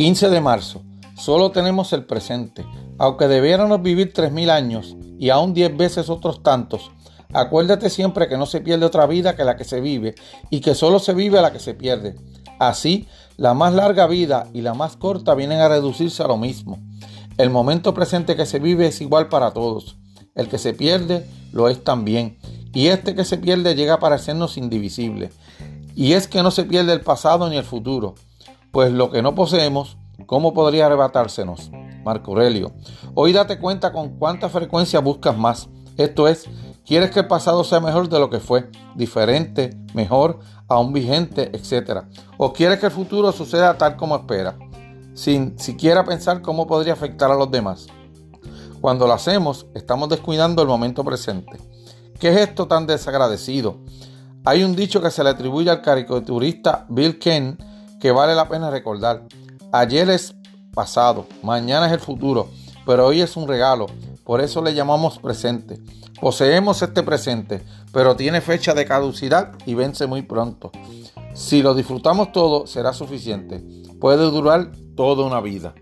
15 de marzo. Solo tenemos el presente. Aunque debiéramos vivir 3.000 años y aún 10 veces otros tantos, acuérdate siempre que no se pierde otra vida que la que se vive y que solo se vive la que se pierde. Así, la más larga vida y la más corta vienen a reducirse a lo mismo. El momento presente que se vive es igual para todos. El que se pierde lo es también. Y este que se pierde llega a parecernos indivisible. Y es que no se pierde el pasado ni el futuro pues lo que no poseemos, ¿cómo podría arrebatársenos? Marco Aurelio. Hoy date cuenta con cuánta frecuencia buscas más. Esto es, quieres que el pasado sea mejor de lo que fue, diferente, mejor, aún vigente, etc. O quieres que el futuro suceda tal como esperas, sin siquiera pensar cómo podría afectar a los demás. Cuando lo hacemos, estamos descuidando el momento presente. ¿Qué es esto tan desagradecido? Hay un dicho que se le atribuye al caricaturista Bill Kane que vale la pena recordar. Ayer es pasado, mañana es el futuro, pero hoy es un regalo, por eso le llamamos presente. Poseemos este presente, pero tiene fecha de caducidad y vence muy pronto. Si lo disfrutamos todo, será suficiente. Puede durar toda una vida.